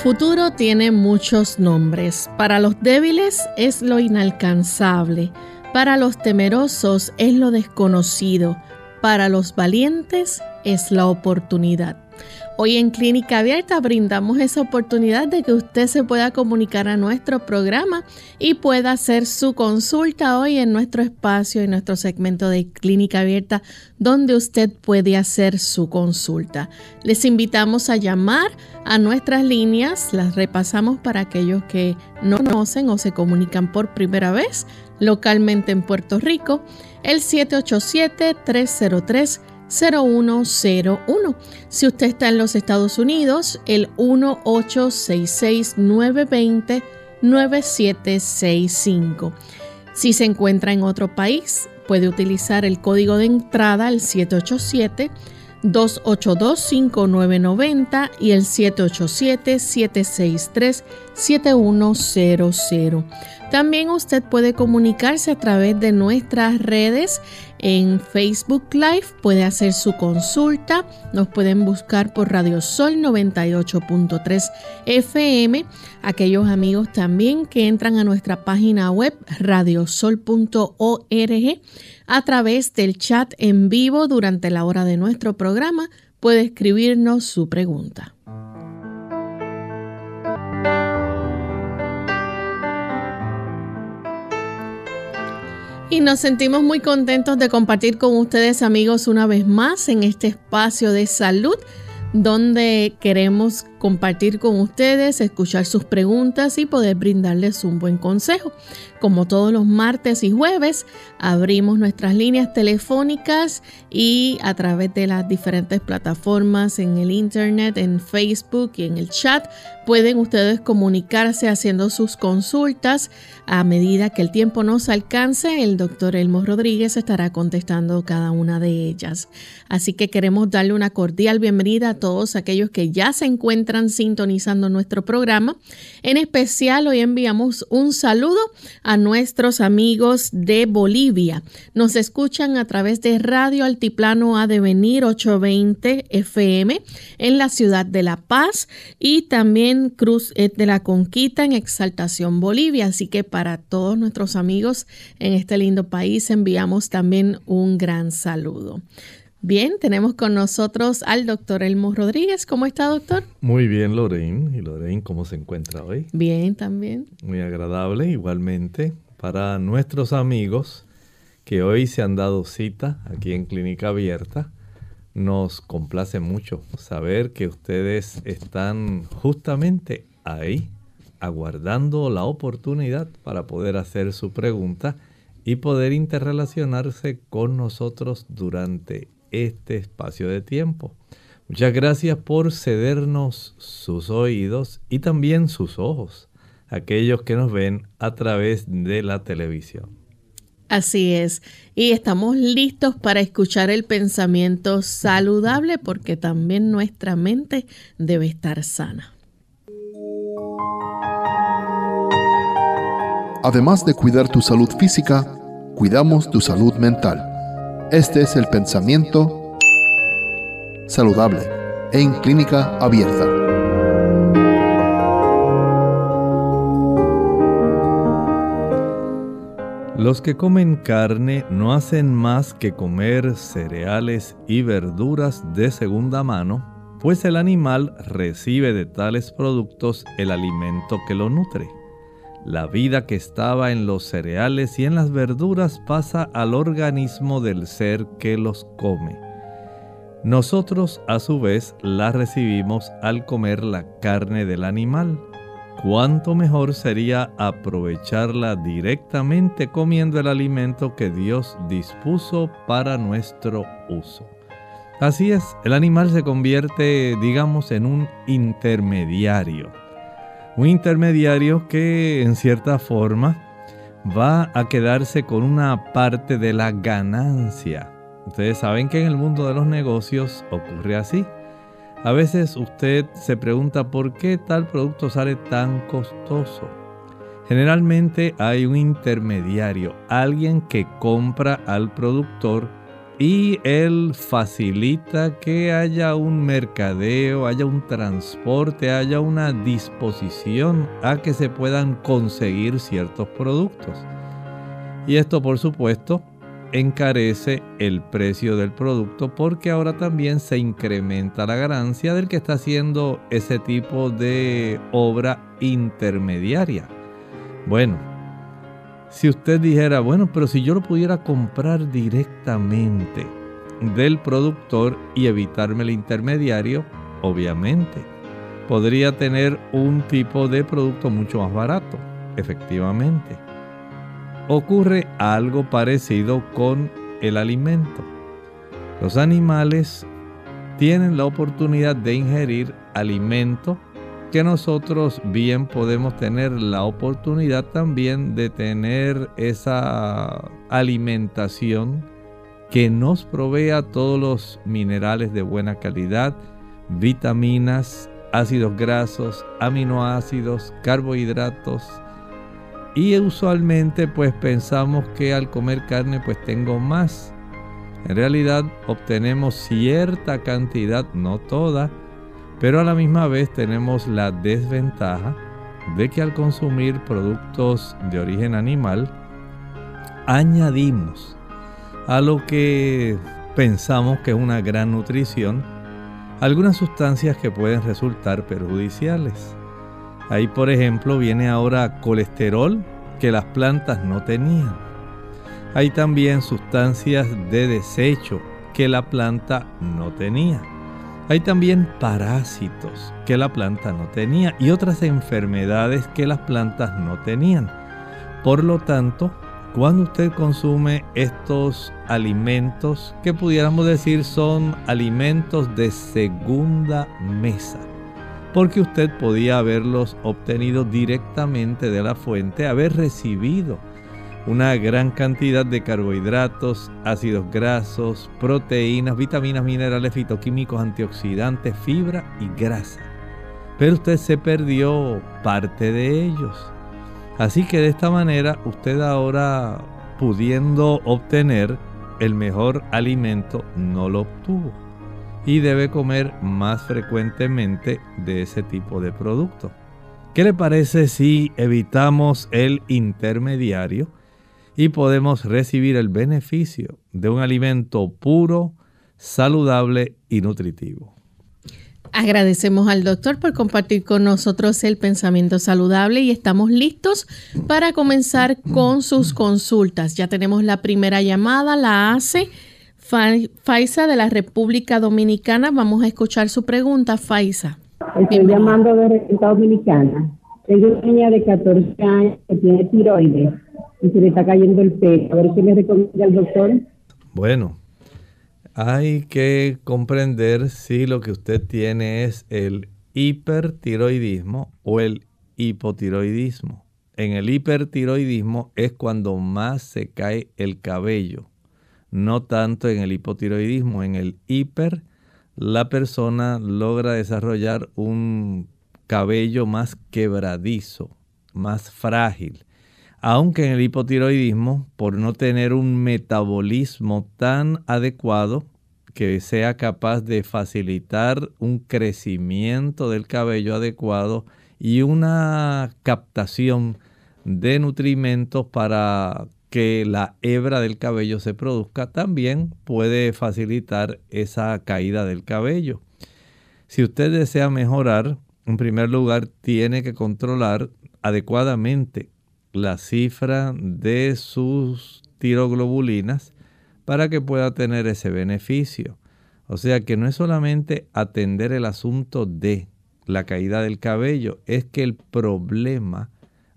Futuro tiene muchos nombres. Para los débiles es lo inalcanzable. Para los temerosos es lo desconocido. Para los valientes es la oportunidad. Hoy en Clínica Abierta brindamos esa oportunidad de que usted se pueda comunicar a nuestro programa y pueda hacer su consulta hoy en nuestro espacio, en nuestro segmento de Clínica Abierta, donde usted puede hacer su consulta. Les invitamos a llamar a nuestras líneas, las repasamos para aquellos que no conocen o se comunican por primera vez localmente en Puerto Rico, el 787 303 0101. Si usted está en los Estados Unidos, el 1866-920-9765. Si se encuentra en otro país, puede utilizar el código de entrada, el 787. 282-5990 y el 787-763-7100. También usted puede comunicarse a través de nuestras redes. En Facebook Live, puede hacer su consulta, nos pueden buscar por Radio Sol 98.3 FM, aquellos amigos también que entran a nuestra página web radiosol.org a través del chat en vivo durante la hora de nuestro programa, puede escribirnos su pregunta. Y nos sentimos muy contentos de compartir con ustedes amigos una vez más en este espacio de salud donde queremos compartir con ustedes, escuchar sus preguntas y poder brindarles un buen consejo. Como todos los martes y jueves, abrimos nuestras líneas telefónicas y a través de las diferentes plataformas en el internet, en Facebook y en el chat, pueden ustedes comunicarse haciendo sus consultas. A medida que el tiempo nos alcance, el doctor Elmo Rodríguez estará contestando cada una de ellas. Así que queremos darle una cordial bienvenida a todos aquellos que ya se encuentran sintonizando nuestro programa. En especial hoy enviamos un saludo a nuestros amigos de Bolivia. Nos escuchan a través de Radio Altiplano A Devenir 820 FM en la ciudad de La Paz y también Cruz de la Conquista en Exaltación Bolivia. Así que para todos nuestros amigos en este lindo país enviamos también un gran saludo. Bien, tenemos con nosotros al doctor Elmo Rodríguez. ¿Cómo está, doctor? Muy bien, Lorraine. ¿Y Lorraine cómo se encuentra hoy? Bien, también. Muy agradable, igualmente, para nuestros amigos que hoy se han dado cita aquí en Clínica Abierta. Nos complace mucho saber que ustedes están justamente ahí, aguardando la oportunidad para poder hacer su pregunta y poder interrelacionarse con nosotros durante este espacio de tiempo. Muchas gracias por cedernos sus oídos y también sus ojos, aquellos que nos ven a través de la televisión. Así es, y estamos listos para escuchar el pensamiento saludable porque también nuestra mente debe estar sana. Además de cuidar tu salud física, cuidamos tu salud mental. Este es el pensamiento saludable en clínica abierta. Los que comen carne no hacen más que comer cereales y verduras de segunda mano, pues el animal recibe de tales productos el alimento que lo nutre. La vida que estaba en los cereales y en las verduras pasa al organismo del ser que los come. Nosotros a su vez la recibimos al comer la carne del animal. cuánto mejor sería aprovecharla directamente comiendo el alimento que Dios dispuso para nuestro uso. Así es, el animal se convierte, digamos, en un intermediario. Un intermediario que en cierta forma va a quedarse con una parte de la ganancia. Ustedes saben que en el mundo de los negocios ocurre así. A veces usted se pregunta por qué tal producto sale tan costoso. Generalmente hay un intermediario, alguien que compra al productor y él facilita que haya un mercadeo, haya un transporte, haya una disposición a que se puedan conseguir ciertos productos. Y esto por supuesto encarece el precio del producto porque ahora también se incrementa la ganancia del que está haciendo ese tipo de obra intermediaria. Bueno, si usted dijera, bueno, pero si yo lo pudiera comprar directamente del productor y evitarme el intermediario, obviamente, podría tener un tipo de producto mucho más barato, efectivamente. Ocurre algo parecido con el alimento. Los animales tienen la oportunidad de ingerir alimento que nosotros bien podemos tener la oportunidad también de tener esa alimentación que nos provea todos los minerales de buena calidad, vitaminas, ácidos grasos, aminoácidos, carbohidratos. Y usualmente pues pensamos que al comer carne pues tengo más. En realidad obtenemos cierta cantidad, no toda, pero a la misma vez tenemos la desventaja de que al consumir productos de origen animal, añadimos a lo que pensamos que es una gran nutrición algunas sustancias que pueden resultar perjudiciales. Ahí por ejemplo viene ahora colesterol que las plantas no tenían. Hay también sustancias de desecho que la planta no tenía. Hay también parásitos que la planta no tenía y otras enfermedades que las plantas no tenían. Por lo tanto, cuando usted consume estos alimentos que pudiéramos decir son alimentos de segunda mesa, porque usted podía haberlos obtenido directamente de la fuente, haber recibido una gran cantidad de carbohidratos, ácidos grasos, proteínas, vitaminas, minerales, fitoquímicos, antioxidantes, fibra y grasa. Pero usted se perdió parte de ellos. Así que de esta manera usted ahora pudiendo obtener el mejor alimento no lo obtuvo. Y debe comer más frecuentemente de ese tipo de producto. ¿Qué le parece si evitamos el intermediario? Y podemos recibir el beneficio de un alimento puro, saludable y nutritivo. Agradecemos al doctor por compartir con nosotros el pensamiento saludable y estamos listos para comenzar con sus consultas. Ya tenemos la primera llamada, la hace Faisa de la República Dominicana. Vamos a escuchar su pregunta, Faisa. Estoy llamando de República Dominicana. Tengo una niña de 14 años que tiene tiroides y se le está cayendo el pelo. A ver qué le recomienda el doctor. Bueno, hay que comprender si lo que usted tiene es el hipertiroidismo o el hipotiroidismo. En el hipertiroidismo es cuando más se cae el cabello, no tanto en el hipotiroidismo. En el hiper, la persona logra desarrollar un cabello más quebradizo, más frágil aunque en el hipotiroidismo, por no tener un metabolismo tan adecuado que sea capaz de facilitar un crecimiento del cabello adecuado y una captación de nutrimentos para que la hebra del cabello se produzca, también puede facilitar esa caída del cabello. Si usted desea mejorar, en primer lugar tiene que controlar adecuadamente la cifra de sus tiroglobulinas para que pueda tener ese beneficio. O sea que no es solamente atender el asunto de la caída del cabello, es que el problema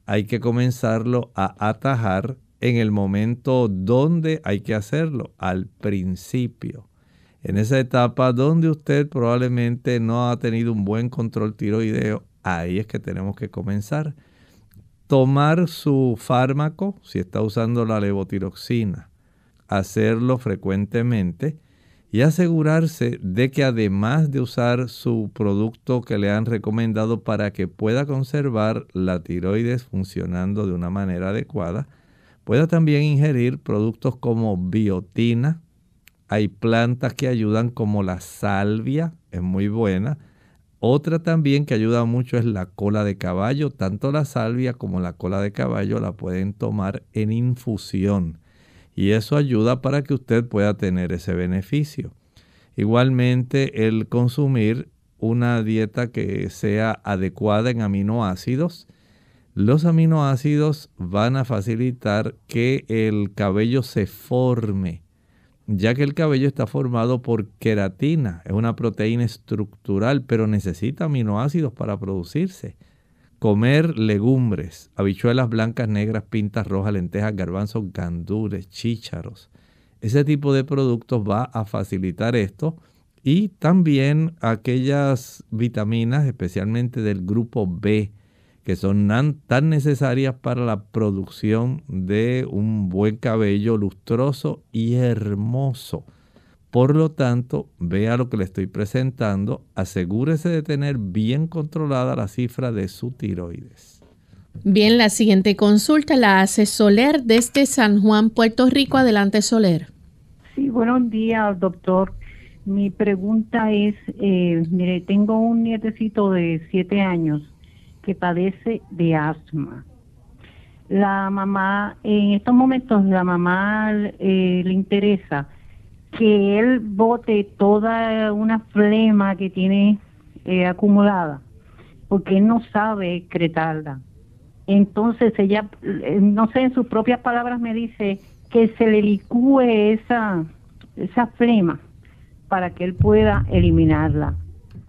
hay que comenzarlo a atajar en el momento donde hay que hacerlo, al principio. En esa etapa donde usted probablemente no ha tenido un buen control tiroideo, ahí es que tenemos que comenzar. Tomar su fármaco, si está usando la levotiroxina, hacerlo frecuentemente y asegurarse de que además de usar su producto que le han recomendado para que pueda conservar la tiroides funcionando de una manera adecuada, pueda también ingerir productos como biotina. Hay plantas que ayudan como la salvia, es muy buena. Otra también que ayuda mucho es la cola de caballo. Tanto la salvia como la cola de caballo la pueden tomar en infusión. Y eso ayuda para que usted pueda tener ese beneficio. Igualmente el consumir una dieta que sea adecuada en aminoácidos los aminoácidos van a facilitar que el cabello se forme, ya que el cabello está formado por queratina, es una proteína estructural, pero necesita aminoácidos para producirse. Comer legumbres, habichuelas blancas, negras, pintas rojas, lentejas, garbanzos, gandules, chícharos. Ese tipo de productos va a facilitar esto y también aquellas vitaminas, especialmente del grupo B, que son tan necesarias para la producción de un buen cabello lustroso y hermoso. Por lo tanto, vea lo que le estoy presentando, asegúrese de tener bien controlada la cifra de su tiroides. Bien, la siguiente consulta la hace Soler desde San Juan, Puerto Rico. Adelante, Soler. Sí, buenos días, doctor. Mi pregunta es, eh, mire, tengo un nietecito de siete años que padece de asma. La mamá, en estos momentos, la mamá eh, le interesa que él bote toda una flema que tiene eh, acumulada, porque él no sabe excretarla. Entonces ella, eh, no sé, en sus propias palabras me dice que se le licúe esa, esa flema para que él pueda eliminarla.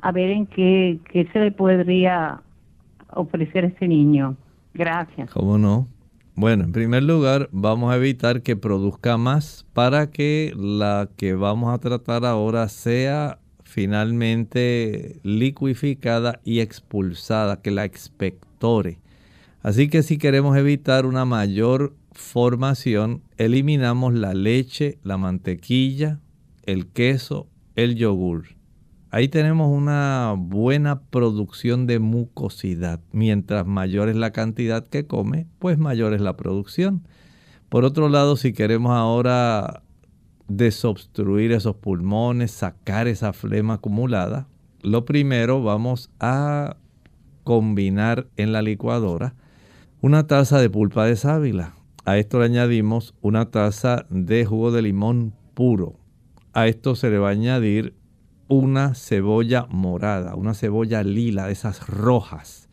A ver en qué, qué se le podría ofrecer a ese niño. Gracias. ¿Cómo no? Bueno, en primer lugar, vamos a evitar que produzca más para que la que vamos a tratar ahora sea finalmente liquificada y expulsada, que la expectore. Así que si queremos evitar una mayor formación, eliminamos la leche, la mantequilla, el queso, el yogur. Ahí tenemos una buena producción de mucosidad. Mientras mayor es la cantidad que come, pues mayor es la producción. Por otro lado, si queremos ahora desobstruir esos pulmones, sacar esa flema acumulada, lo primero vamos a combinar en la licuadora una taza de pulpa de sábila. A esto le añadimos una taza de jugo de limón puro. A esto se le va a añadir una cebolla morada, una cebolla lila, de esas rojas.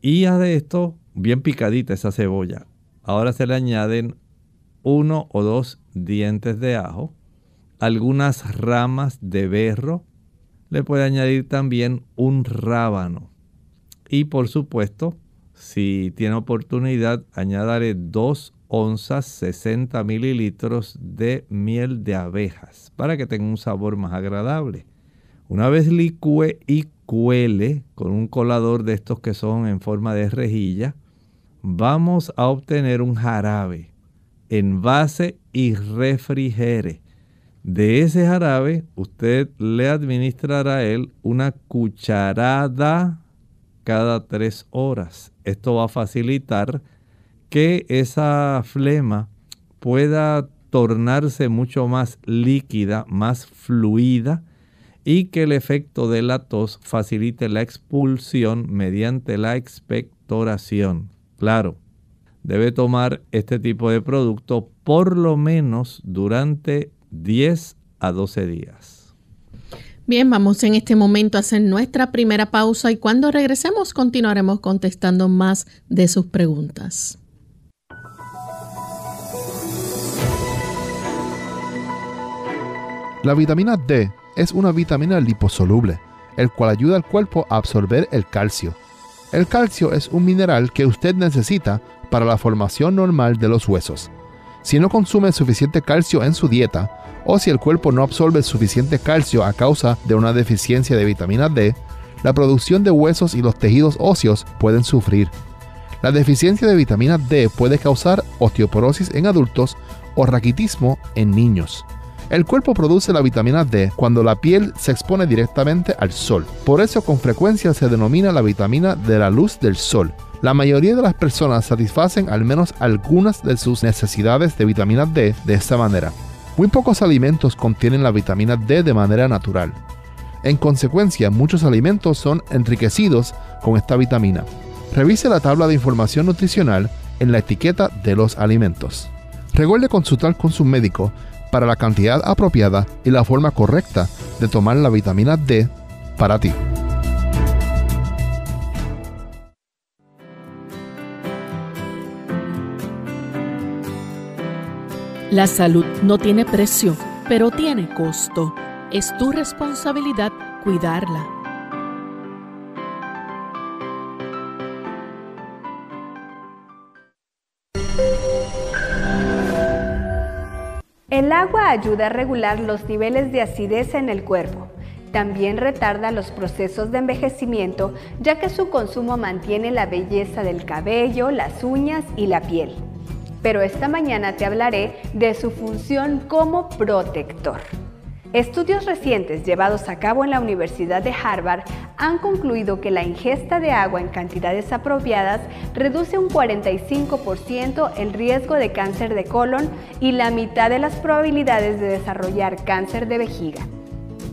Y a de esto, bien picadita esa cebolla. Ahora se le añaden uno o dos dientes de ajo, algunas ramas de berro, le puede añadir también un rábano. Y por supuesto, si tiene oportunidad, añadiré dos onzas 60 mililitros de miel de abejas para que tenga un sabor más agradable. Una vez licúe y cuele con un colador de estos que son en forma de rejilla, vamos a obtener un jarabe. Envase y refrigere. De ese jarabe usted le administrará él una cucharada cada tres horas. Esto va a facilitar que esa flema pueda tornarse mucho más líquida, más fluida y que el efecto de la tos facilite la expulsión mediante la expectoración. Claro, debe tomar este tipo de producto por lo menos durante 10 a 12 días. Bien, vamos en este momento a hacer nuestra primera pausa y cuando regresemos continuaremos contestando más de sus preguntas. La vitamina D es una vitamina liposoluble. el cual ayuda al cuerpo a absorber el calcio. El calcio es un mineral que usted necesita para la formación normal de los huesos. Si no consume suficiente calcio en su dieta, o si el cuerpo no absorbe suficiente calcio a causa de una deficiencia de vitamina D, la producción de huesos y los tejidos óseos pueden sufrir. La deficiencia de vitamina D puede causar osteoporosis en adultos o raquitismo en niños. El cuerpo produce la vitamina D cuando la piel se expone directamente al sol. Por eso con frecuencia se denomina la vitamina de la luz del sol. La mayoría de las personas satisfacen al menos algunas de sus necesidades de vitamina D de esta manera. Muy pocos alimentos contienen la vitamina D de manera natural. En consecuencia, muchos alimentos son enriquecidos con esta vitamina. Revise la tabla de información nutricional en la etiqueta de los alimentos. Recuerde consultar con su médico para la cantidad apropiada y la forma correcta de tomar la vitamina D para ti. La salud no tiene precio, pero tiene costo. Es tu responsabilidad cuidarla. El agua ayuda a regular los niveles de acidez en el cuerpo. También retarda los procesos de envejecimiento ya que su consumo mantiene la belleza del cabello, las uñas y la piel. Pero esta mañana te hablaré de su función como protector. Estudios recientes llevados a cabo en la Universidad de Harvard han concluido que la ingesta de agua en cantidades apropiadas reduce un 45% el riesgo de cáncer de colon y la mitad de las probabilidades de desarrollar cáncer de vejiga.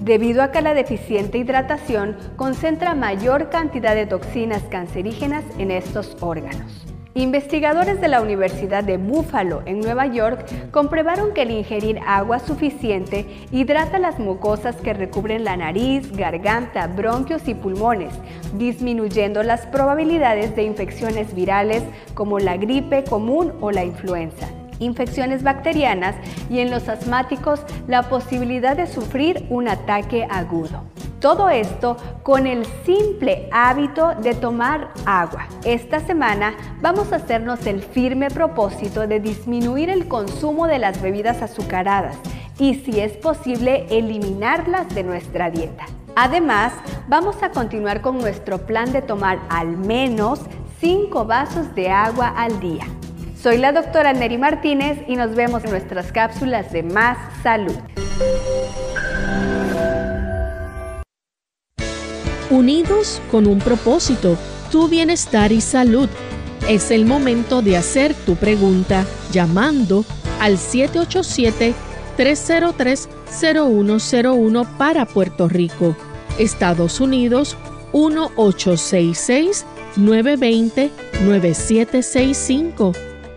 Debido a que la deficiente hidratación concentra mayor cantidad de toxinas cancerígenas en estos órganos. Investigadores de la Universidad de Buffalo en Nueva York comprobaron que el ingerir agua suficiente hidrata las mucosas que recubren la nariz, garganta, bronquios y pulmones, disminuyendo las probabilidades de infecciones virales como la gripe común o la influenza infecciones bacterianas y en los asmáticos la posibilidad de sufrir un ataque agudo. Todo esto con el simple hábito de tomar agua. Esta semana vamos a hacernos el firme propósito de disminuir el consumo de las bebidas azucaradas y si es posible eliminarlas de nuestra dieta. Además, vamos a continuar con nuestro plan de tomar al menos 5 vasos de agua al día. Soy la doctora Neri Martínez y nos vemos en nuestras cápsulas de Más Salud. unidos con un propósito, tu bienestar y salud. Es el momento de hacer tu pregunta llamando al 787-303-0101 para Puerto Rico, Estados Unidos 1866-920-9765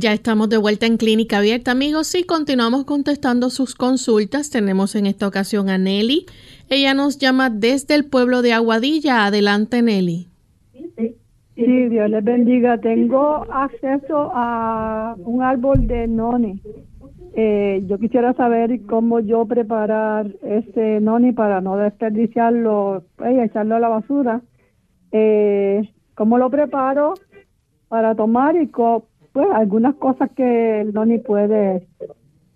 Ya estamos de vuelta en Clínica Abierta, amigos, y continuamos contestando sus consultas. Tenemos en esta ocasión a Nelly. Ella nos llama desde el pueblo de Aguadilla. Adelante, Nelly. Sí, Dios les bendiga. Tengo acceso a un árbol de noni. Eh, yo quisiera saber cómo yo preparar ese noni para no desperdiciarlo pues, y echarlo a la basura. Eh, ¿Cómo lo preparo para tomar y pues algunas cosas que el noni puede,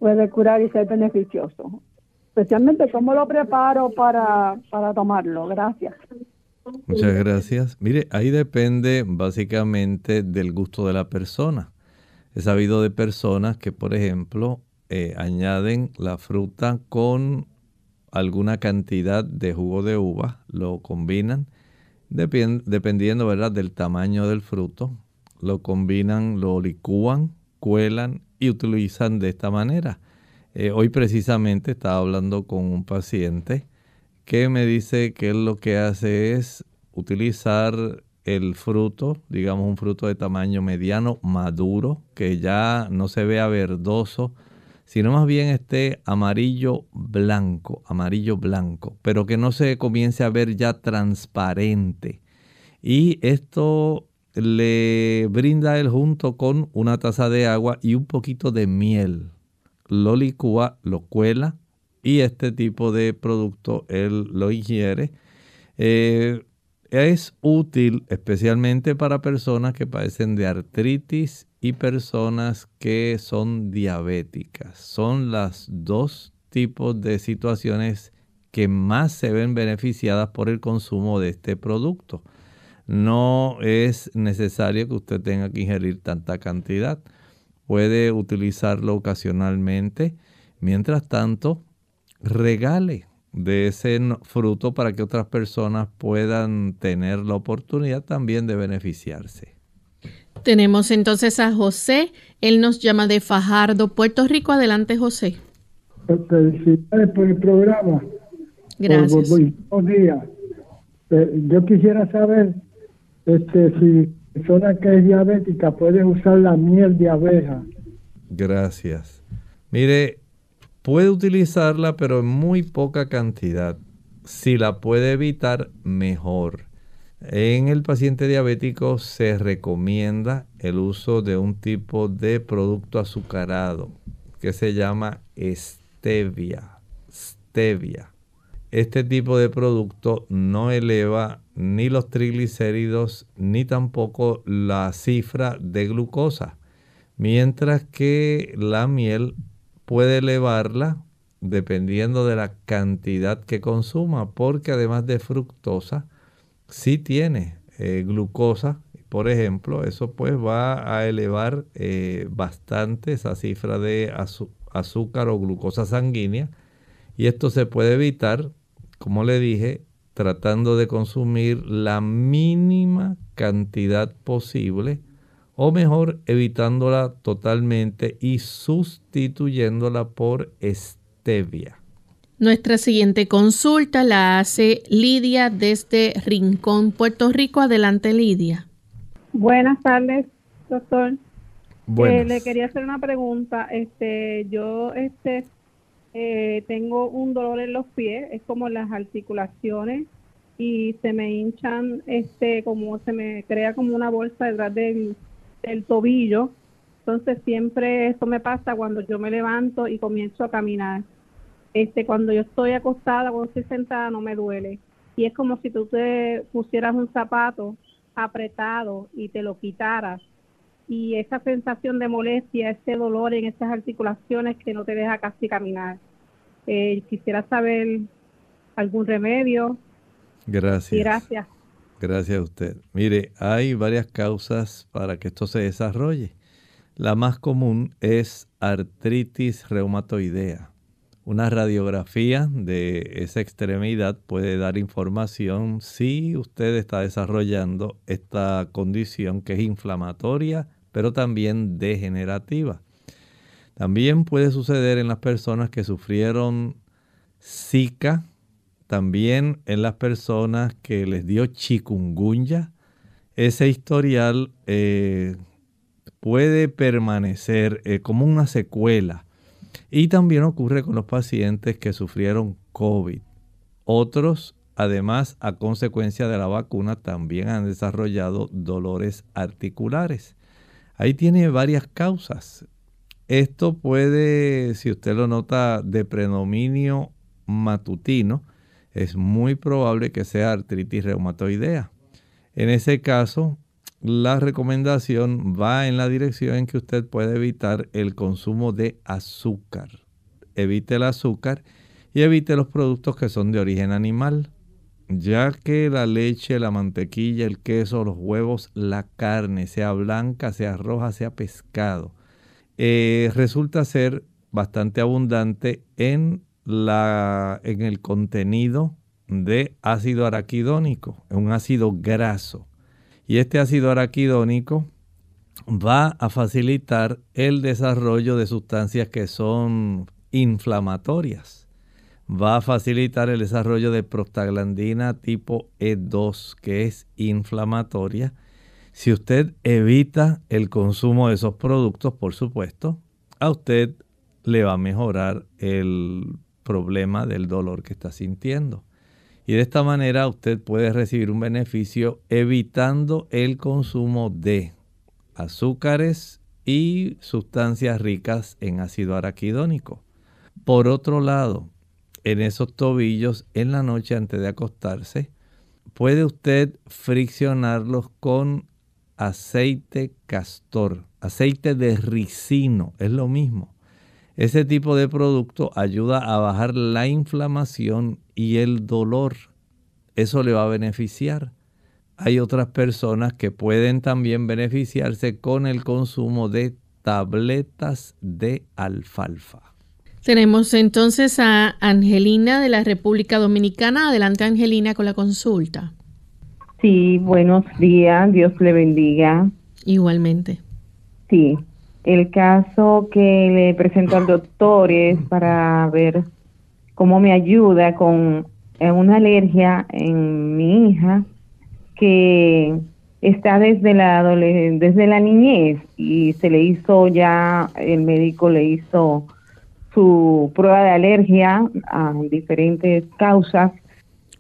puede curar y ser beneficioso? Especialmente cómo lo preparo para, para tomarlo. Gracias. Muchas gracias. Mire, ahí depende básicamente del gusto de la persona. He sabido de personas que, por ejemplo, eh, añaden la fruta con alguna cantidad de jugo de uva, lo combinan, dependiendo ¿verdad? del tamaño del fruto, lo combinan, lo licúan, cuelan y utilizan de esta manera. Eh, hoy precisamente estaba hablando con un paciente que me dice que él lo que hace es utilizar el fruto, digamos un fruto de tamaño mediano, maduro, que ya no se vea verdoso, sino más bien esté amarillo blanco, amarillo blanco, pero que no se comience a ver ya transparente. Y esto le brinda él junto con una taza de agua y un poquito de miel. Lo licúa, lo cuela y este tipo de producto él lo ingiere. Eh, es útil especialmente para personas que padecen de artritis y personas que son diabéticas. Son las dos tipos de situaciones que más se ven beneficiadas por el consumo de este producto. No es necesario que usted tenga que ingerir tanta cantidad. Puede utilizarlo ocasionalmente. Mientras tanto, regale de ese fruto para que otras personas puedan tener la oportunidad también de beneficiarse. Tenemos entonces a José. Él nos llama de Fajardo, Puerto Rico. Adelante, José. Felicidades por el programa. Gracias. buenos días. Eh, yo quisiera saber este, si persona que es diabética puede usar la miel de abeja. Gracias. Mire, Puede utilizarla, pero en muy poca cantidad. Si la puede evitar, mejor. En el paciente diabético se recomienda el uso de un tipo de producto azucarado que se llama stevia. Stevia. Este tipo de producto no eleva ni los triglicéridos ni tampoco la cifra de glucosa, mientras que la miel puede elevarla dependiendo de la cantidad que consuma, porque además de fructosa, sí tiene eh, glucosa, por ejemplo, eso pues va a elevar eh, bastante esa cifra de azúcar o glucosa sanguínea. Y esto se puede evitar, como le dije, tratando de consumir la mínima cantidad posible o mejor evitándola totalmente y sustituyéndola por stevia. Nuestra siguiente consulta la hace Lidia desde Rincón, Puerto Rico. Adelante, Lidia. Buenas tardes, doctor. Eh, le quería hacer una pregunta. Este, yo este, eh, tengo un dolor en los pies, es como las articulaciones y se me hinchan, este, como se me crea como una bolsa detrás del, el tobillo. Entonces siempre eso me pasa cuando yo me levanto y comienzo a caminar. Este, cuando yo estoy acostada, cuando estoy sentada, no me duele. Y es como si tú te pusieras un zapato apretado y te lo quitaras. Y esa sensación de molestia, ese dolor en esas articulaciones que no te deja casi caminar. Eh, quisiera saber algún remedio. Gracias. gracias. Gracias a usted. Mire, hay varias causas para que esto se desarrolle. La más común es artritis reumatoidea. Una radiografía de esa extremidad puede dar información si usted está desarrollando esta condición que es inflamatoria, pero también degenerativa. También puede suceder en las personas que sufrieron Zika, también en las personas que les dio chikungunya, ese historial eh, puede permanecer eh, como una secuela. Y también ocurre con los pacientes que sufrieron COVID. Otros, además, a consecuencia de la vacuna, también han desarrollado dolores articulares. Ahí tiene varias causas. Esto puede, si usted lo nota, de predominio matutino, es muy probable que sea artritis reumatoidea. En ese caso, la recomendación va en la dirección en que usted puede evitar el consumo de azúcar. Evite el azúcar y evite los productos que son de origen animal, ya que la leche, la mantequilla, el queso, los huevos, la carne, sea blanca, sea roja, sea pescado, eh, resulta ser bastante abundante en la, en el contenido de ácido araquidónico, un ácido graso. Y este ácido araquidónico va a facilitar el desarrollo de sustancias que son inflamatorias. Va a facilitar el desarrollo de prostaglandina tipo E2, que es inflamatoria. Si usted evita el consumo de esos productos, por supuesto, a usted le va a mejorar el problema del dolor que está sintiendo. Y de esta manera usted puede recibir un beneficio evitando el consumo de azúcares y sustancias ricas en ácido araquidónico. Por otro lado, en esos tobillos en la noche antes de acostarse, puede usted friccionarlos con aceite castor, aceite de ricino, es lo mismo. Ese tipo de producto ayuda a bajar la inflamación y el dolor. Eso le va a beneficiar. Hay otras personas que pueden también beneficiarse con el consumo de tabletas de alfalfa. Tenemos entonces a Angelina de la República Dominicana. Adelante Angelina con la consulta. Sí, buenos días, Dios le bendiga. Igualmente. Sí, el caso que le presento al doctor es para ver cómo me ayuda con eh, una alergia en mi hija que está desde la desde la niñez y se le hizo ya el médico le hizo su prueba de alergia a diferentes causas.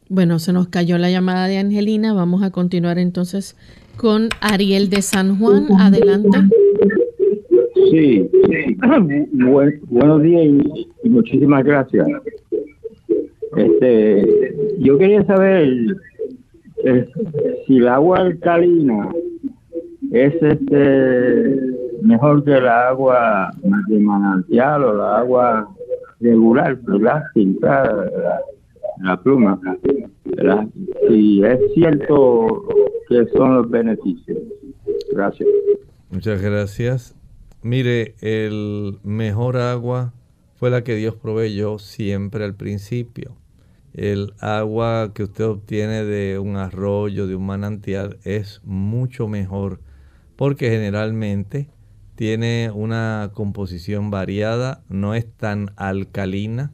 Bueno, se nos cayó la llamada de Angelina. Vamos a continuar entonces con Ariel de San Juan. Adelante. Sí, buenos días y, muchísimas gracias. Este, yo quería saber eh, si el agua alcalina es este mejor que el agua de manantial o la agua regular, ¿verdad? la, la pluma. Si es cierto que son los beneficios. Gracias. Muchas gracias. Mire, el mejor agua fue la que Dios proveyó siempre al principio. El agua que usted obtiene de un arroyo, de un manantial, es mucho mejor porque generalmente tiene una composición variada, no es tan alcalina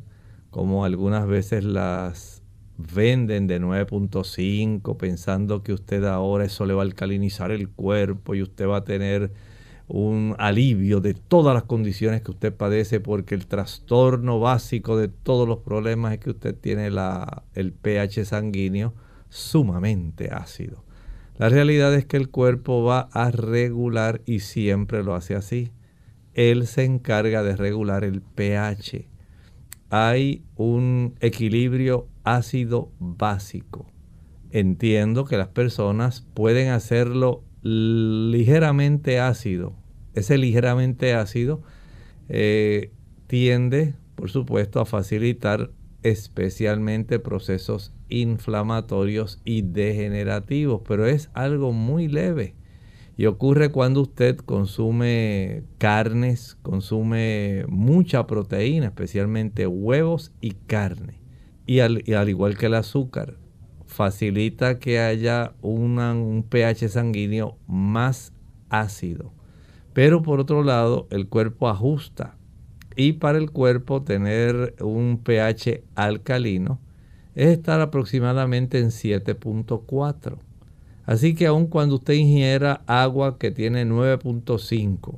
como algunas veces las venden de 9.5 pensando que usted ahora eso le va a alcalinizar el cuerpo y usted va a tener un alivio de todas las condiciones que usted padece porque el trastorno básico de todos los problemas es que usted tiene la, el pH sanguíneo sumamente ácido. La realidad es que el cuerpo va a regular y siempre lo hace así. Él se encarga de regular el pH. Hay un equilibrio ácido básico. Entiendo que las personas pueden hacerlo ligeramente ácido. Ese ligeramente ácido eh, tiende, por supuesto, a facilitar especialmente procesos inflamatorios y degenerativos, pero es algo muy leve. Y ocurre cuando usted consume carnes, consume mucha proteína, especialmente huevos y carne. Y al, igual que el azúcar, facilita que haya un pH sanguíneo más ácido. Pero por otro lado, el cuerpo ajusta. Y para el cuerpo tener un pH alcalino es estar aproximadamente en 7.4. Así que aun cuando usted ingiera agua que tiene 9.5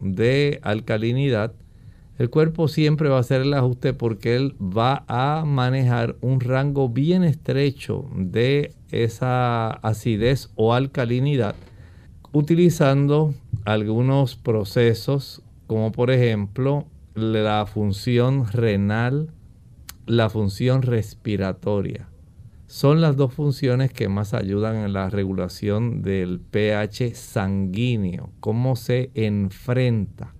de alcalinidad, el cuerpo siempre va a hacer el ajuste porque él va a manejar un rango bien estrecho de esa acidez o alcalinidad utilizando algunos procesos como por ejemplo la función renal, la función respiratoria. Son las dos funciones que más ayudan en la regulación del pH sanguíneo, cómo se enfrenta.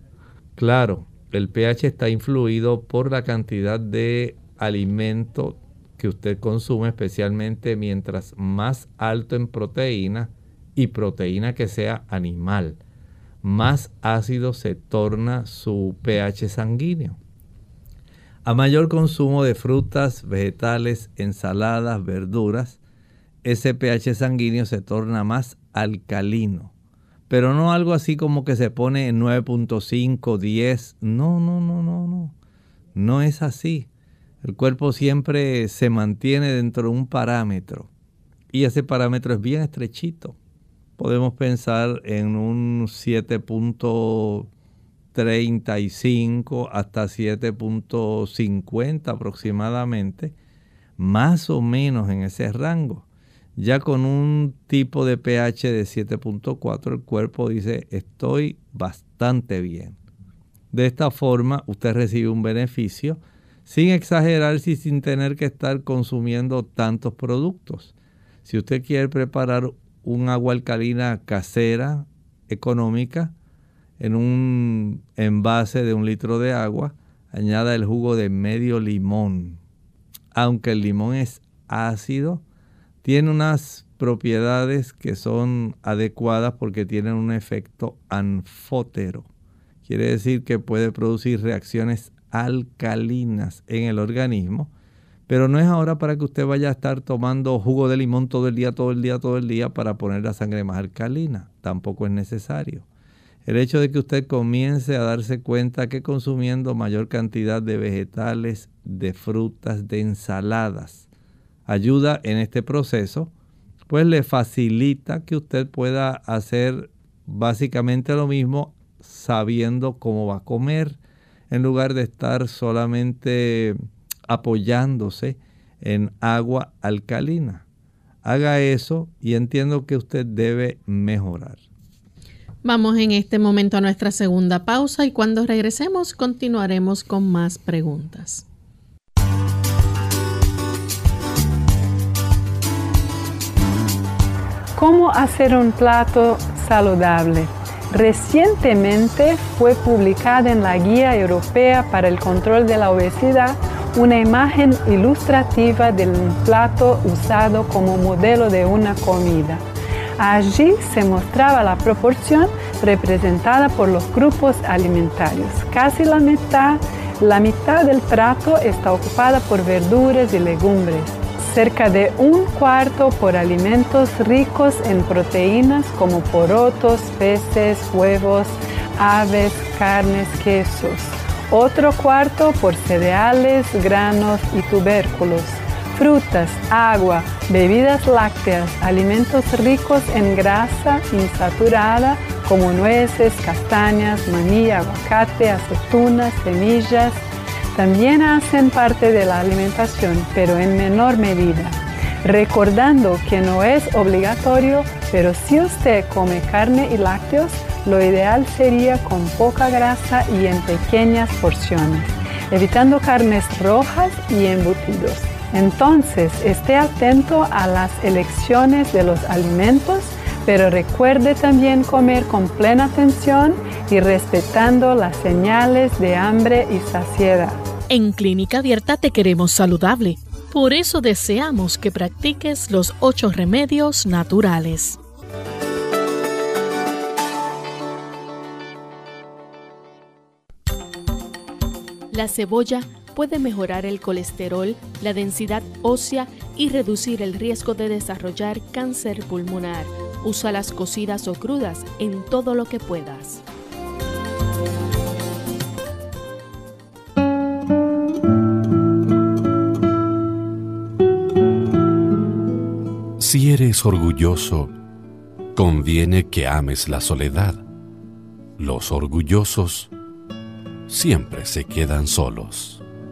Claro, el pH está influido por la cantidad de alimento que usted consume, especialmente mientras más alto en proteína y proteína que sea animal, más ácido se torna su pH sanguíneo. A mayor consumo de frutas, vegetales, ensaladas, verduras, ese pH sanguíneo se torna más alcalino pero no algo así como que se pone en 9.5, 10. No, no, no, no, no. No es así. El cuerpo siempre se mantiene dentro de un parámetro y ese parámetro es bien estrechito. Podemos pensar en un 7.35 hasta 7.50 aproximadamente, más o menos en ese rango. Ya con un tipo de pH de 7.4 el cuerpo dice estoy bastante bien. De esta forma usted recibe un beneficio sin exagerarse y sin tener que estar consumiendo tantos productos. Si usted quiere preparar un agua alcalina casera, económica, en un envase de un litro de agua, añada el jugo de medio limón. Aunque el limón es ácido, tiene unas propiedades que son adecuadas porque tienen un efecto anfótero. Quiere decir que puede producir reacciones alcalinas en el organismo, pero no es ahora para que usted vaya a estar tomando jugo de limón todo el día, todo el día, todo el día para poner la sangre más alcalina. Tampoco es necesario. El hecho de que usted comience a darse cuenta que consumiendo mayor cantidad de vegetales, de frutas, de ensaladas, ayuda en este proceso, pues le facilita que usted pueda hacer básicamente lo mismo sabiendo cómo va a comer, en lugar de estar solamente apoyándose en agua alcalina. Haga eso y entiendo que usted debe mejorar. Vamos en este momento a nuestra segunda pausa y cuando regresemos continuaremos con más preguntas. ¿Cómo hacer un plato saludable? Recientemente fue publicada en la Guía Europea para el Control de la Obesidad una imagen ilustrativa del plato usado como modelo de una comida. Allí se mostraba la proporción representada por los grupos alimentarios. Casi la mitad, la mitad del plato está ocupada por verduras y legumbres cerca de un cuarto por alimentos ricos en proteínas como porotos, peces, huevos, aves, carnes, quesos. Otro cuarto por cereales, granos y tubérculos, frutas, agua, bebidas lácteas, alimentos ricos en grasa insaturada como nueces, castañas, maní, aguacate, aceitunas, semillas, también hacen parte de la alimentación, pero en menor medida. Recordando que no es obligatorio, pero si usted come carne y lácteos, lo ideal sería con poca grasa y en pequeñas porciones, evitando carnes rojas y embutidos. Entonces, esté atento a las elecciones de los alimentos, pero recuerde también comer con plena atención y respetando las señales de hambre y saciedad. En Clínica Abierta te queremos saludable. Por eso deseamos que practiques los ocho remedios naturales. La cebolla puede mejorar el colesterol, la densidad ósea y reducir el riesgo de desarrollar cáncer pulmonar. Usa las cocidas o crudas en todo lo que puedas. Si eres orgulloso, conviene que ames la soledad. Los orgullosos siempre se quedan solos.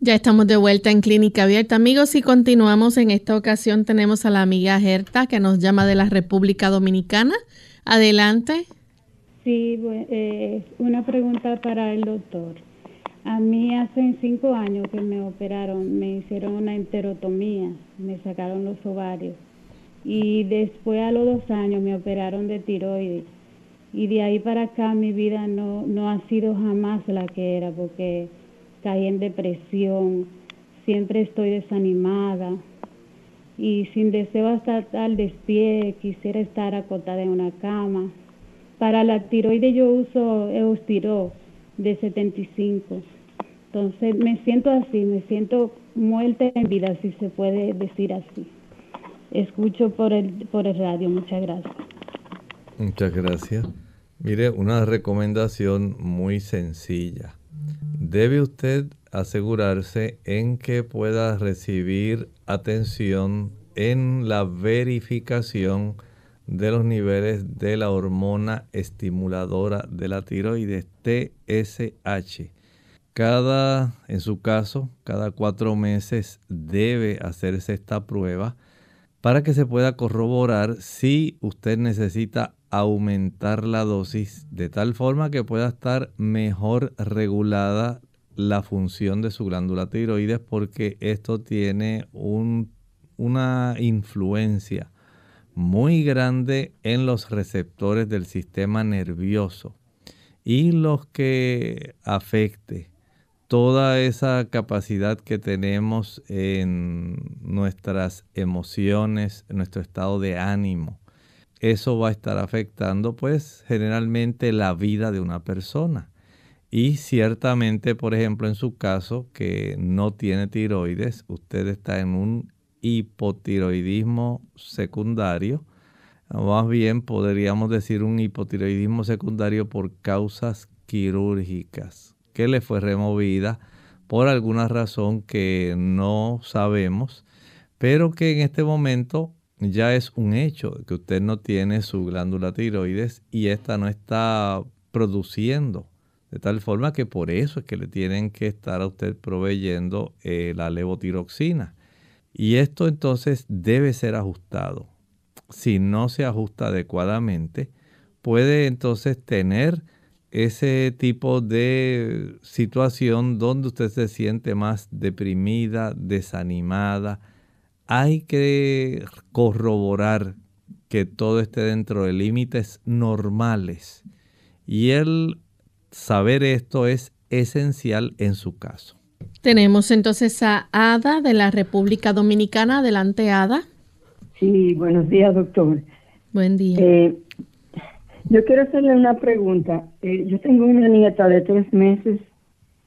Ya estamos de vuelta en Clínica Abierta, amigos, y continuamos. En esta ocasión tenemos a la amiga Gerta que nos llama de la República Dominicana. Adelante. Sí, eh, una pregunta para el doctor. A mí hace cinco años que me operaron, me hicieron una enterotomía, me sacaron los ovarios y después a los dos años me operaron de tiroides y de ahí para acá mi vida no, no ha sido jamás la que era porque caí en depresión, siempre estoy desanimada y sin deseo hasta estar despie, quisiera estar acotada en una cama. Para la tiroides yo uso Eustiro de 75. Entonces me siento así, me siento muerta en vida, si se puede decir así. Escucho por el, por el radio, muchas gracias. Muchas gracias. Mire, una recomendación muy sencilla. Debe usted asegurarse en que pueda recibir atención en la verificación de los niveles de la hormona estimuladora de la tiroides TSH. Cada, en su caso, cada cuatro meses debe hacerse esta prueba para que se pueda corroborar si usted necesita aumentar la dosis de tal forma que pueda estar mejor regulada la función de su glándula tiroides porque esto tiene una influencia muy grande en los receptores del sistema nervioso y los que afecte toda esa capacidad que tenemos en nuestras emociones, en nuestro estado de ánimo, eso va a estar afectando pues generalmente la vida de una persona. Y ciertamente, por ejemplo, en su caso que no tiene tiroides, usted está en un hipotiroidismo secundario, más bien podríamos decir un hipotiroidismo secundario por causas quirúrgicas, que le fue removida por alguna razón que no sabemos, pero que en este momento ya es un hecho que usted no tiene su glándula tiroides y esta no está produciendo. De tal forma que por eso es que le tienen que estar a usted proveyendo eh, la levotiroxina. Y esto entonces debe ser ajustado. Si no se ajusta adecuadamente, puede entonces tener ese tipo de situación donde usted se siente más deprimida, desanimada, hay que corroborar que todo esté dentro de límites normales. Y el saber esto es esencial en su caso. Tenemos entonces a Ada de la República Dominicana. Adelante, Ada. Sí, buenos días, doctor. Buen día. Eh, yo quiero hacerle una pregunta. Eh, yo tengo una nieta de tres meses,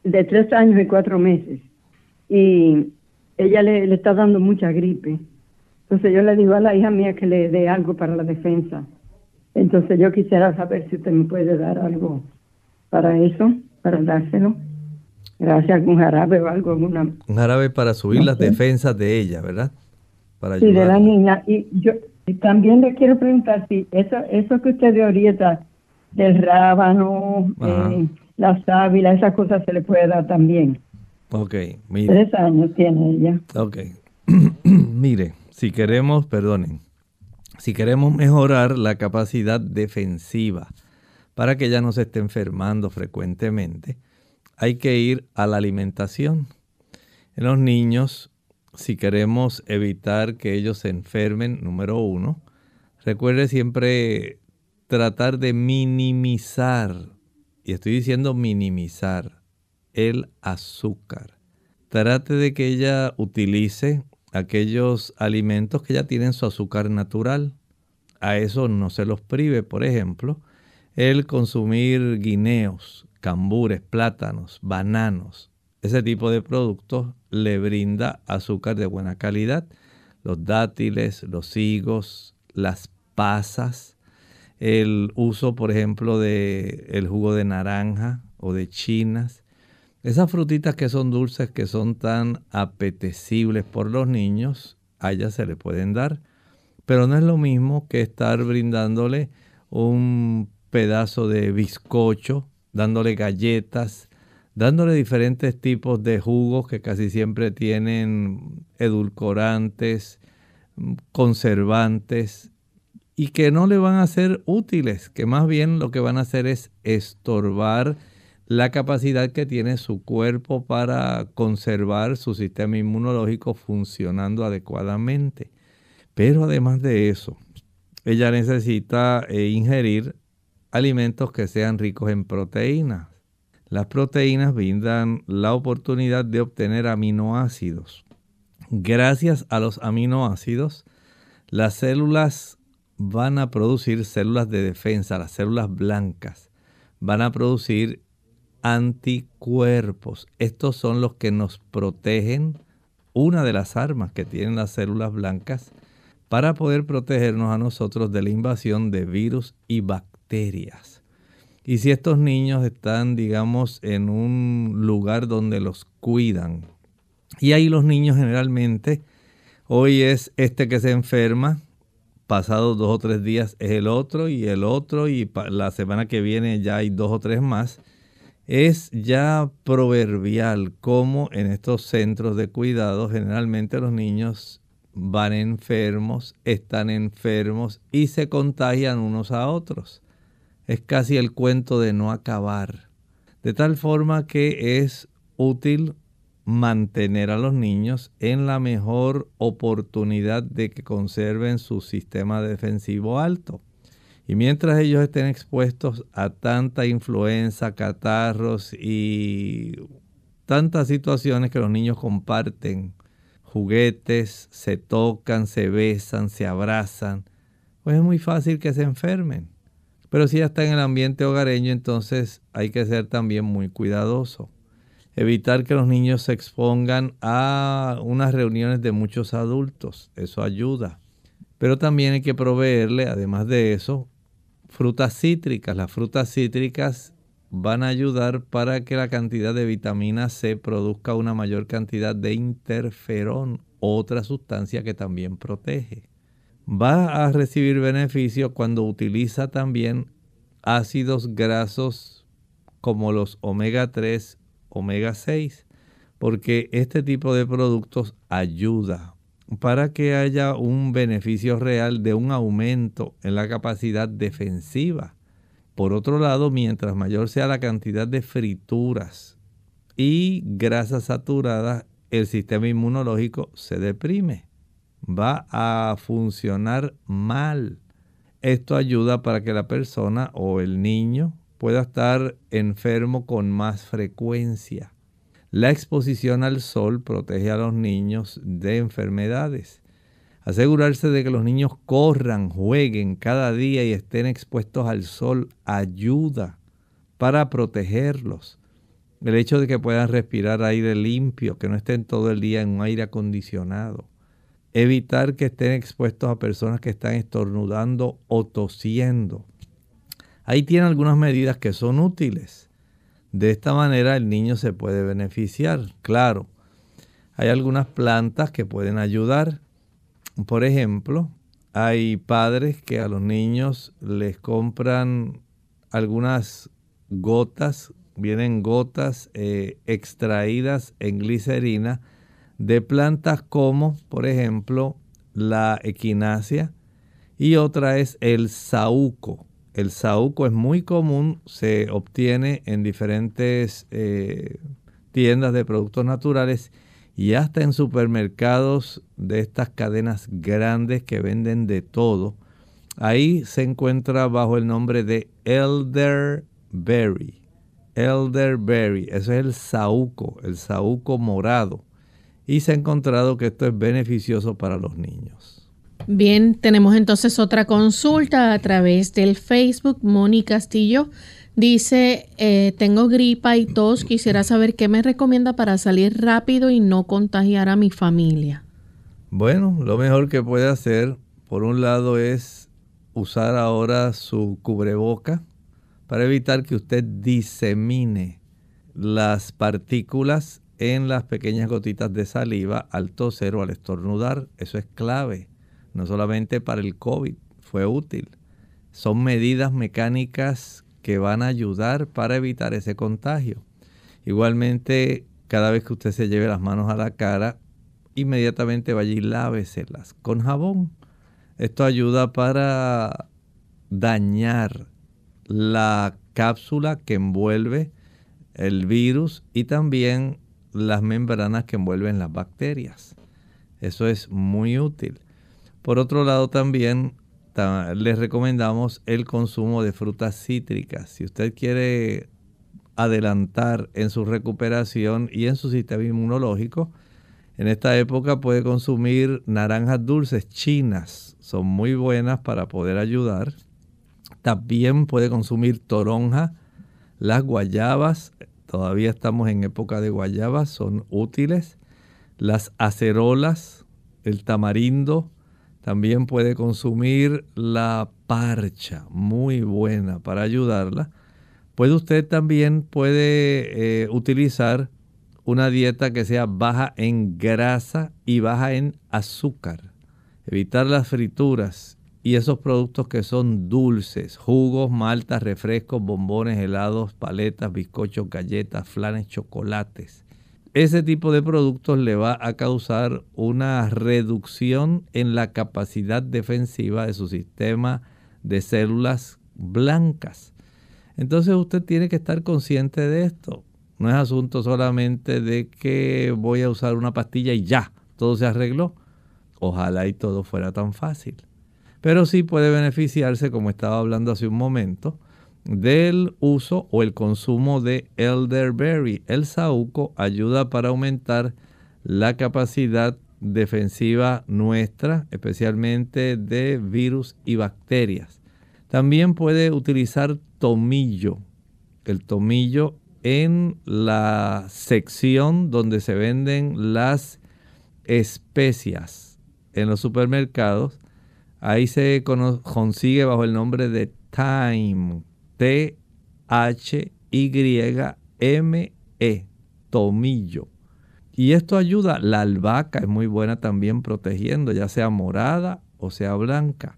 de tres años y cuatro meses. Y ella le, está dando mucha gripe. Entonces yo le digo a la hija mía que le dé algo para la defensa. Entonces yo quisiera saber si usted me puede dar algo para eso, para dárselo. Gracias, un jarabe o algo. Alguna... Un jarabe para subir las defensas de ella, ¿verdad? Para sí, de la niña. Y yo también le quiero preguntar si eso, eso que usted dio ahorita del rábano, eh, la sábila, esas cosas se le puede dar también. Ok, mire. Tres años tiene ella. Ok. mire, si queremos, perdonen, si queremos mejorar la capacidad defensiva para que ella no se esté enfermando frecuentemente, hay que ir a la alimentación. En los niños, si queremos evitar que ellos se enfermen, número uno, recuerde siempre tratar de minimizar, y estoy diciendo minimizar, el azúcar. Trate de que ella utilice aquellos alimentos que ya tienen su azúcar natural. A eso no se los prive, por ejemplo, el consumir guineos, cambures, plátanos, bananos. Ese tipo de productos le brinda azúcar de buena calidad. Los dátiles, los higos, las pasas, el uso, por ejemplo, de el jugo de naranja o de chinas, esas frutitas que son dulces, que son tan apetecibles por los niños, a ellas se le pueden dar. Pero no es lo mismo que estar brindándole un pedazo de bizcocho, dándole galletas, dándole diferentes tipos de jugos que casi siempre tienen edulcorantes, conservantes y que no le van a ser útiles, que más bien lo que van a hacer es estorbar la capacidad que tiene su cuerpo para conservar su sistema inmunológico funcionando adecuadamente. Pero además de eso, ella necesita eh, ingerir alimentos que sean ricos en proteínas. Las proteínas brindan la oportunidad de obtener aminoácidos. Gracias a los aminoácidos, las células van a producir células de defensa, las células blancas, van a producir anticuerpos. Estos son los que nos protegen, una de las armas que tienen las células blancas, para poder protegernos a nosotros de la invasión de virus y bacterias. Y si estos niños están, digamos, en un lugar donde los cuidan, y ahí los niños generalmente, hoy es este que se enferma, pasados dos o tres días es el otro y el otro, y la semana que viene ya hay dos o tres más, es ya proverbial como en estos centros de cuidado generalmente los niños van enfermos, están enfermos y se contagian unos a otros. Es casi el cuento de no acabar. De tal forma que es útil mantener a los niños en la mejor oportunidad de que conserven su sistema defensivo alto. Y mientras ellos estén expuestos a tanta influenza, catarros y tantas situaciones que los niños comparten, juguetes, se tocan, se besan, se abrazan, pues es muy fácil que se enfermen. Pero si ya está en el ambiente hogareño, entonces hay que ser también muy cuidadoso. Evitar que los niños se expongan a unas reuniones de muchos adultos, eso ayuda. Pero también hay que proveerle, además de eso, frutas cítricas. Las frutas cítricas van a ayudar para que la cantidad de vitamina C produzca una mayor cantidad de interferón, otra sustancia que también protege. Va a recibir beneficio cuando utiliza también ácidos grasos como los omega 3, omega 6, porque este tipo de productos ayuda para que haya un beneficio real de un aumento en la capacidad defensiva. Por otro lado, mientras mayor sea la cantidad de frituras y grasas saturadas, el sistema inmunológico se deprime, va a funcionar mal. Esto ayuda para que la persona o el niño pueda estar enfermo con más frecuencia. La exposición al sol protege a los niños de enfermedades. Asegurarse de que los niños corran, jueguen cada día y estén expuestos al sol ayuda para protegerlos. El hecho de que puedan respirar aire limpio, que no estén todo el día en un aire acondicionado. Evitar que estén expuestos a personas que están estornudando o tosiendo. Ahí tienen algunas medidas que son útiles. De esta manera el niño se puede beneficiar. Claro, hay algunas plantas que pueden ayudar. Por ejemplo, hay padres que a los niños les compran algunas gotas, vienen gotas eh, extraídas en glicerina de plantas como, por ejemplo, la equinacia y otra es el saúco. El saúco es muy común, se obtiene en diferentes eh, tiendas de productos naturales y hasta en supermercados de estas cadenas grandes que venden de todo. Ahí se encuentra bajo el nombre de elderberry. Elderberry, eso es el saúco, el saúco morado. Y se ha encontrado que esto es beneficioso para los niños. Bien, tenemos entonces otra consulta a través del Facebook. Moni Castillo dice, eh, tengo gripa y tos, quisiera saber qué me recomienda para salir rápido y no contagiar a mi familia. Bueno, lo mejor que puede hacer, por un lado, es usar ahora su cubreboca para evitar que usted disemine las partículas en las pequeñas gotitas de saliva al toser o al estornudar. Eso es clave no solamente para el COVID, fue útil. Son medidas mecánicas que van a ayudar para evitar ese contagio. Igualmente, cada vez que usted se lleve las manos a la cara, inmediatamente vaya y láveselas con jabón. Esto ayuda para dañar la cápsula que envuelve el virus y también las membranas que envuelven las bacterias. Eso es muy útil. Por otro lado, también les recomendamos el consumo de frutas cítricas. Si usted quiere adelantar en su recuperación y en su sistema inmunológico, en esta época puede consumir naranjas dulces chinas. Son muy buenas para poder ayudar. También puede consumir toronja, las guayabas. Todavía estamos en época de guayabas, son útiles. Las acerolas, el tamarindo, también puede consumir la parcha, muy buena para ayudarla. Puede usted también puede eh, utilizar una dieta que sea baja en grasa y baja en azúcar. Evitar las frituras y esos productos que son dulces, jugos, maltas, refrescos, bombones, helados, paletas, bizcochos, galletas, flanes, chocolates ese tipo de productos le va a causar una reducción en la capacidad defensiva de su sistema de células blancas. Entonces usted tiene que estar consciente de esto. No es asunto solamente de que voy a usar una pastilla y ya, todo se arregló. Ojalá y todo fuera tan fácil. Pero sí puede beneficiarse, como estaba hablando hace un momento, del uso o el consumo de elderberry. El saúco ayuda para aumentar la capacidad defensiva nuestra, especialmente de virus y bacterias. También puede utilizar tomillo. El tomillo en la sección donde se venden las especias en los supermercados. Ahí se consigue bajo el nombre de thyme, T-H-Y-M-E, tomillo. Y esto ayuda, la albahaca es muy buena también protegiendo, ya sea morada o sea blanca.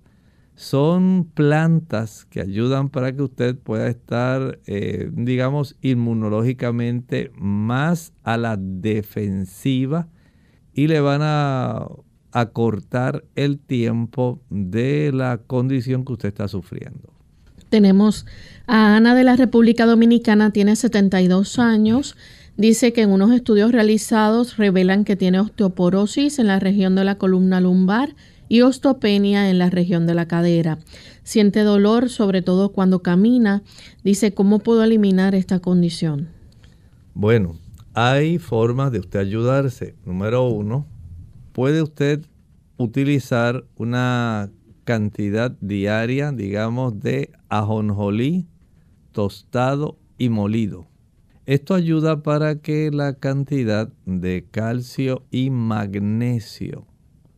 Son plantas que ayudan para que usted pueda estar, eh, digamos, inmunológicamente más a la defensiva y le van a acortar el tiempo de la condición que usted está sufriendo. Tenemos a Ana de la República Dominicana, tiene 72 años. Dice que en unos estudios realizados revelan que tiene osteoporosis en la región de la columna lumbar y osteopenia en la región de la cadera. Siente dolor sobre todo cuando camina. Dice, ¿cómo puedo eliminar esta condición? Bueno, hay formas de usted ayudarse. Número uno, puede usted utilizar una cantidad diaria, digamos, de ajonjolí tostado y molido. Esto ayuda para que la cantidad de calcio y magnesio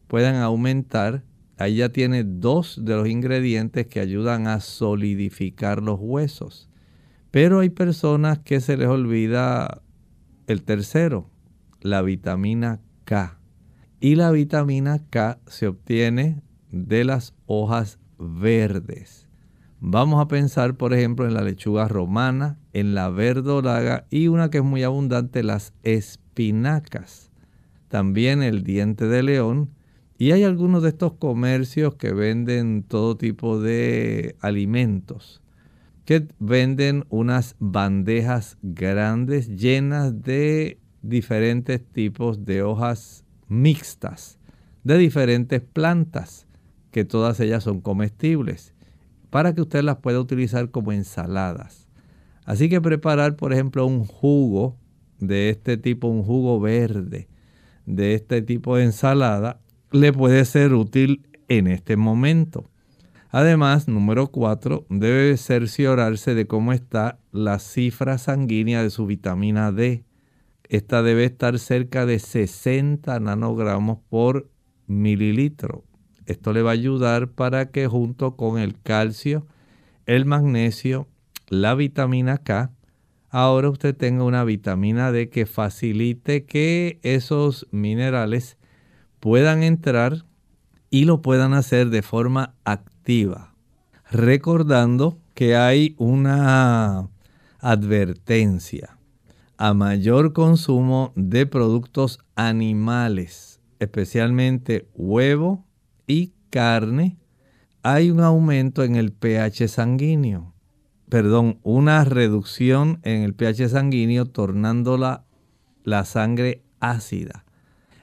puedan aumentar. Ahí ya tiene dos de los ingredientes que ayudan a solidificar los huesos. Pero hay personas que se les olvida el tercero, la vitamina K. Y la vitamina K se obtiene de las hojas verdes. Vamos a pensar, por ejemplo, en la lechuga romana, en la verdolaga y una que es muy abundante, las espinacas. También el diente de león. Y hay algunos de estos comercios que venden todo tipo de alimentos, que venden unas bandejas grandes llenas de diferentes tipos de hojas mixtas, de diferentes plantas que todas ellas son comestibles, para que usted las pueda utilizar como ensaladas. Así que preparar, por ejemplo, un jugo de este tipo, un jugo verde, de este tipo de ensalada, le puede ser útil en este momento. Además, número 4, debe cerciorarse de cómo está la cifra sanguínea de su vitamina D. Esta debe estar cerca de 60 nanogramos por mililitro. Esto le va a ayudar para que junto con el calcio, el magnesio, la vitamina K, ahora usted tenga una vitamina D que facilite que esos minerales puedan entrar y lo puedan hacer de forma activa. Recordando que hay una advertencia. a mayor consumo de productos animales, especialmente huevo y carne, hay un aumento en el pH sanguíneo. Perdón, una reducción en el pH sanguíneo tornándola la sangre ácida.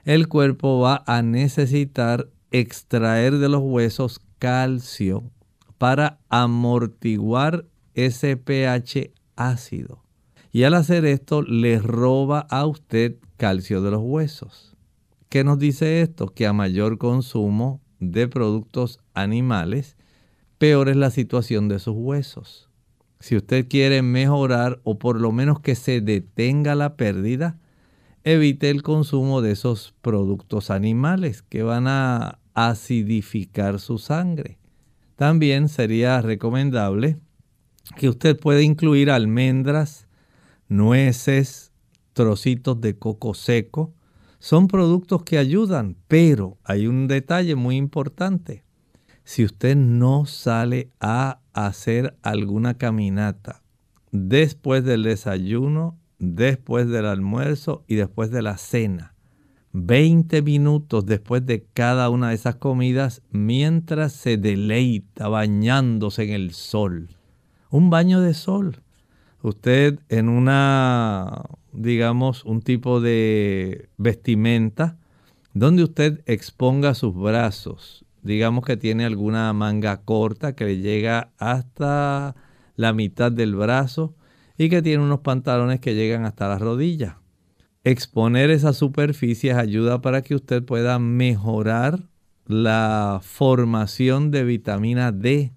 El cuerpo va a necesitar extraer de los huesos calcio para amortiguar ese pH ácido. Y al hacer esto le roba a usted calcio de los huesos. ¿Qué nos dice esto? Que a mayor consumo de productos animales, peor es la situación de sus huesos. Si usted quiere mejorar o por lo menos que se detenga la pérdida, evite el consumo de esos productos animales que van a acidificar su sangre. También sería recomendable que usted pueda incluir almendras, nueces, trocitos de coco seco. Son productos que ayudan, pero hay un detalle muy importante. Si usted no sale a hacer alguna caminata después del desayuno, después del almuerzo y después de la cena, 20 minutos después de cada una de esas comidas mientras se deleita bañándose en el sol. Un baño de sol. Usted en una, digamos, un tipo de vestimenta donde usted exponga sus brazos. Digamos que tiene alguna manga corta que le llega hasta la mitad del brazo y que tiene unos pantalones que llegan hasta las rodillas exponer esas superficies ayuda para que usted pueda mejorar la formación de vitamina D.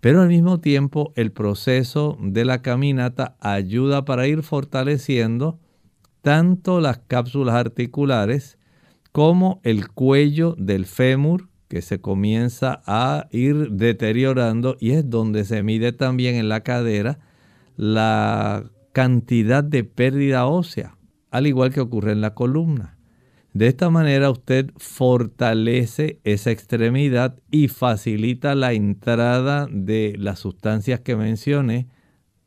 Pero al mismo tiempo el proceso de la caminata ayuda para ir fortaleciendo tanto las cápsulas articulares como el cuello del fémur que se comienza a ir deteriorando y es donde se mide también en la cadera la cantidad de pérdida ósea al igual que ocurre en la columna. De esta manera usted fortalece esa extremidad y facilita la entrada de las sustancias que mencioné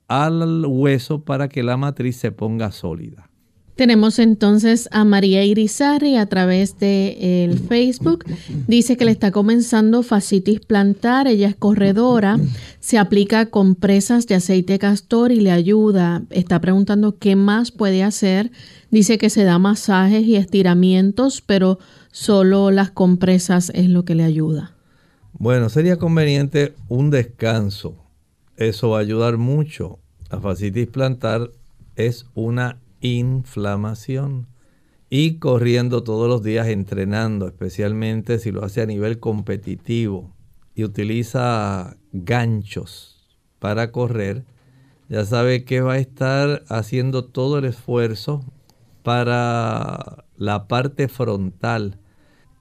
al hueso para que la matriz se ponga sólida. Tenemos entonces a María Irizarri a través de el Facebook. Dice que le está comenzando fascitis plantar. Ella es corredora. Se aplica compresas de aceite castor y le ayuda. Está preguntando qué más puede hacer. Dice que se da masajes y estiramientos, pero solo las compresas es lo que le ayuda. Bueno, sería conveniente un descanso. Eso va a ayudar mucho. La fascitis plantar es una inflamación. Y corriendo todos los días entrenando, especialmente si lo hace a nivel competitivo y utiliza ganchos para correr, ya sabe que va a estar haciendo todo el esfuerzo para la parte frontal.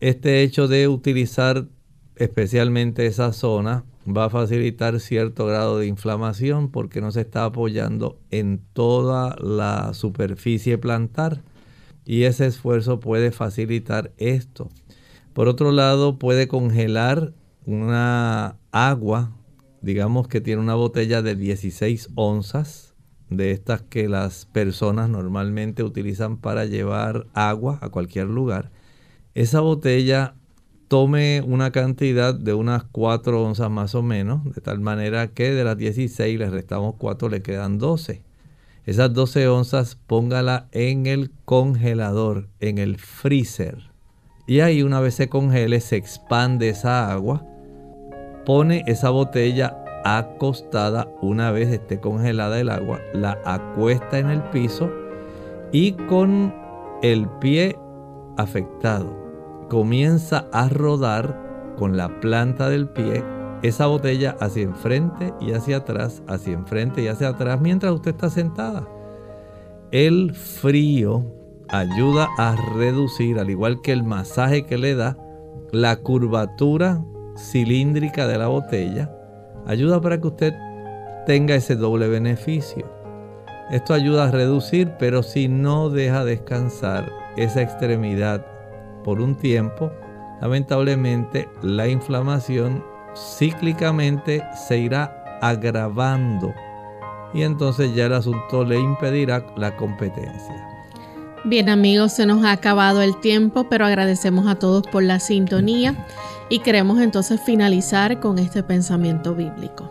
Este hecho de utilizar especialmente esa zona va a facilitar cierto grado de inflamación porque no se está apoyando en toda la superficie plantar y ese esfuerzo puede facilitar esto. Por otro lado, puede congelar una agua, digamos que tiene una botella de 16 onzas, de estas que las personas normalmente utilizan para llevar agua a cualquier lugar. Esa botella tome una cantidad de unas 4 onzas más o menos, de tal manera que de las 16 le restamos 4, le quedan 12. Esas 12 onzas póngala en el congelador, en el freezer. Y ahí una vez se congele, se expande esa agua. Pone esa botella acostada una vez esté congelada el agua, la acuesta en el piso y con el pie afectado comienza a rodar con la planta del pie esa botella hacia enfrente y hacia atrás, hacia enfrente y hacia atrás mientras usted está sentada. El frío ayuda a reducir, al igual que el masaje que le da, la curvatura cilíndrica de la botella. Ayuda para que usted tenga ese doble beneficio. Esto ayuda a reducir, pero si no deja descansar esa extremidad por un tiempo, lamentablemente la inflamación cíclicamente se irá agravando y entonces ya el asunto le impedirá la competencia. Bien amigos, se nos ha acabado el tiempo, pero agradecemos a todos por la sintonía y queremos entonces finalizar con este pensamiento bíblico.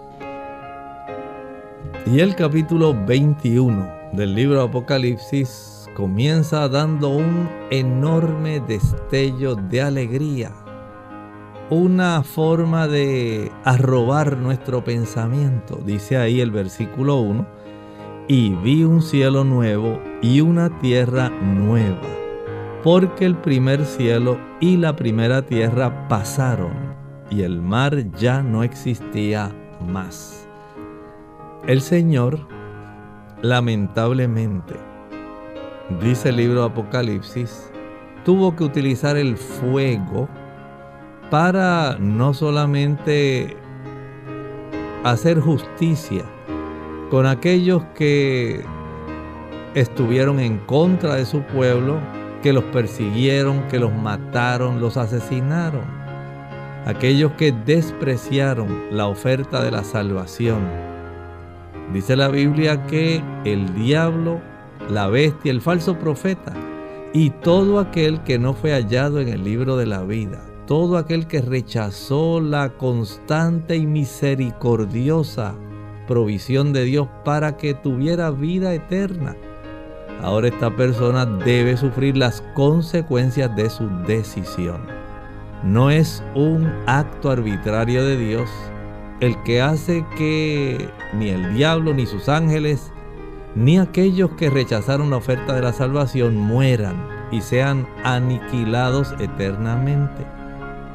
Y el capítulo 21 del libro Apocalipsis comienza dando un enorme destello de alegría, una forma de arrobar nuestro pensamiento. Dice ahí el versículo 1, y vi un cielo nuevo y una tierra nueva, porque el primer cielo y la primera tierra pasaron, y el mar ya no existía más. El Señor, lamentablemente, dice el libro Apocalipsis, tuvo que utilizar el fuego para no solamente hacer justicia con aquellos que estuvieron en contra de su pueblo, que los persiguieron, que los mataron, los asesinaron. Aquellos que despreciaron la oferta de la salvación Dice la Biblia que el diablo, la bestia, el falso profeta y todo aquel que no fue hallado en el libro de la vida, todo aquel que rechazó la constante y misericordiosa provisión de Dios para que tuviera vida eterna. Ahora esta persona debe sufrir las consecuencias de su decisión. No es un acto arbitrario de Dios, el que hace que ni el diablo, ni sus ángeles, ni aquellos que rechazaron la oferta de la salvación mueran y sean aniquilados eternamente.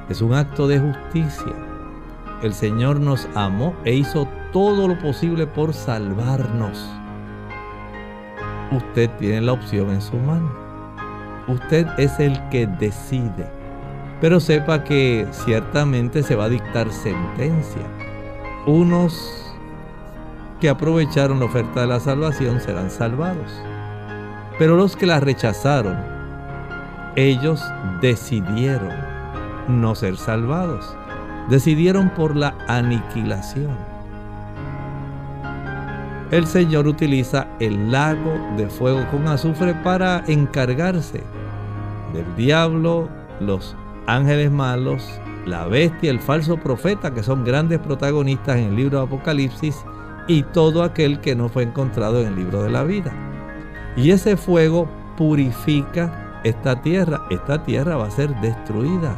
Es un acto de justicia. El Señor nos amó e hizo todo lo posible por salvarnos. Usted tiene la opción en su mano. Usted es el que decide. Pero sepa que ciertamente se va a dictar sentencia unos que aprovecharon la oferta de la salvación serán salvados. Pero los que la rechazaron, ellos decidieron no ser salvados. Decidieron por la aniquilación. El Señor utiliza el lago de fuego con azufre para encargarse del diablo, los ángeles malos la bestia, el falso profeta, que son grandes protagonistas en el libro de Apocalipsis, y todo aquel que no fue encontrado en el libro de la vida. Y ese fuego purifica esta tierra. Esta tierra va a ser destruida.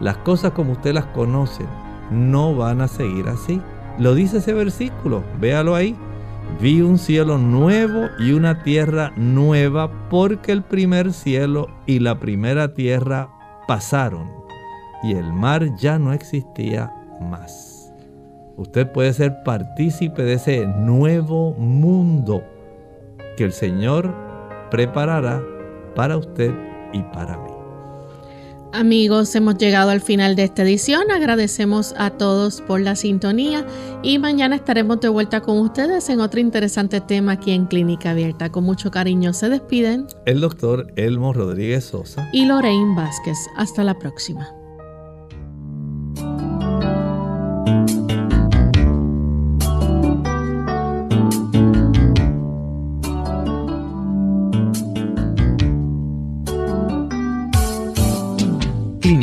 Las cosas como usted las conoce no van a seguir así. Lo dice ese versículo, véalo ahí. Vi un cielo nuevo y una tierra nueva porque el primer cielo y la primera tierra pasaron y el mar ya no existía más. Usted puede ser partícipe de ese nuevo mundo que el Señor preparará para usted y para mí. Amigos, hemos llegado al final de esta edición. Agradecemos a todos por la sintonía y mañana estaremos de vuelta con ustedes en otro interesante tema aquí en Clínica Abierta. Con mucho cariño se despiden el doctor Elmo Rodríguez Sosa y Lorraine Vázquez. Hasta la próxima.